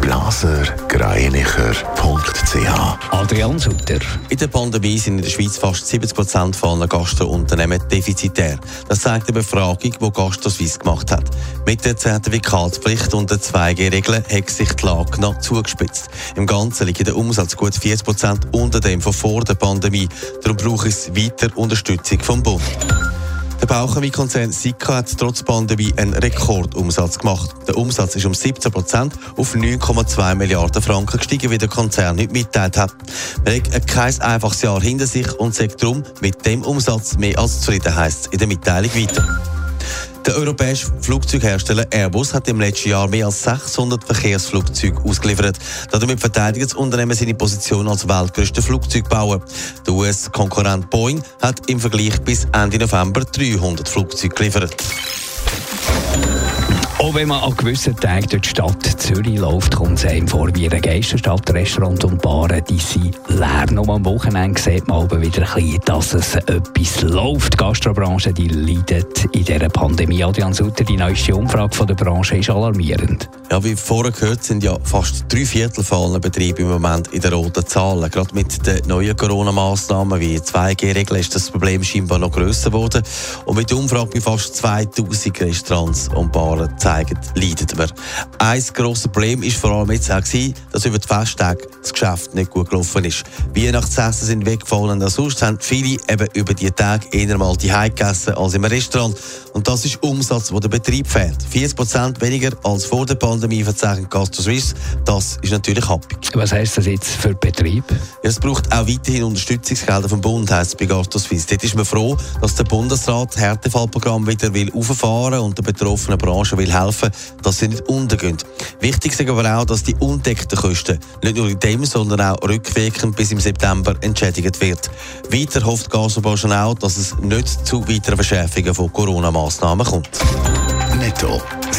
blasergreinicher.ch Adrian Sutter. In der Pandemie sind in der Schweiz fast 70 Prozent aller Gastrounternehmen defizitär. Das zeigt eine Befragung, die GastroSwiss gemacht hat. Mit der Zertifikatspflicht und der 2G-Regel hat sich die Lage noch zugespitzt. Im Ganzen liegt der Umsatz gut 40 Prozent unter dem von vor der Pandemie. Darum braucht es weiter Unterstützung vom Bund. Der Bauchemie-Konzern Sika hat trotz Pandemie einen Rekordumsatz gemacht. Der Umsatz ist um 17 Prozent auf 9,2 Milliarden Franken gestiegen, wie der Konzern heute mitteilt hat. Man hat kein einfaches Jahr hinter sich und sagt darum mit dem Umsatz mehr als zufrieden, heisst in der Mitteilung weiter. Der europäische Flugzeughersteller Airbus hat im letzten Jahr mehr als 600 Verkehrsflugzeuge ausgeliefert. Damit verteidigt das Unternehmen seine Position als weltgrößter Flugzeugbauer. Der US-Konkurrent Boeing hat im Vergleich bis Ende November 300 Flugzeuge geliefert. Auch wenn man an gewissen Tagen durch die Stadt Zürich läuft, kommt es einem vor wie eine Geisterstadt. Restaurants und Baren die sind leer. Nur am Wochenende sieht man aber wieder ein bisschen, dass es etwas läuft. Die Gastrobranche die leidet in dieser Pandemie. Adrian Sutter, die neueste Umfrage von der Branche ist alarmierend. Ja, wie vorher gehört, sind ja fast drei Viertel von allen Betrieben im Moment in den roten Zahlen. Gerade mit den neuen Corona-Massnahmen wie 2G-Regeln ist das Problem scheinbar noch grösser geworden. Und mit der Umfrage bei fast 2000 Restaurants und Baren zeigen, leidet man. Ein grosses Problem ist vor allem jetzt auch gewesen, dass über die Festtage das Geschäft nicht gut gelaufen ist. Weihnachtsessen sind weggefallen, und sonst haben viele eben über die Tage eher mal die gegessen als im Restaurant. Und das ist Umsatz, wo der Betrieb fehlt. 40% weniger als vor der Pandemie verzeichnet Gastro Suisse. Das ist natürlich happig. Was heisst das jetzt für den Betrieb? Ja, es braucht auch weiterhin Unterstützungsgelder vom Bund, heisst es bei Gastro Suisse. Dort ist man froh, dass der Bundesrat das Härtefallprogramm wieder will auffahren und der betroffenen Branche will helfen, dass sie nicht untergehen. Wichtig ist aber auch, dass die undeckten Kosten nicht nur in dem, sondern auch rückwirkend bis im September entschädigt wird. Weiter hofft Gasobranche auch, dass es nicht zu weiteren Verschärfungen von Corona-Massnahmen kommt. Netto,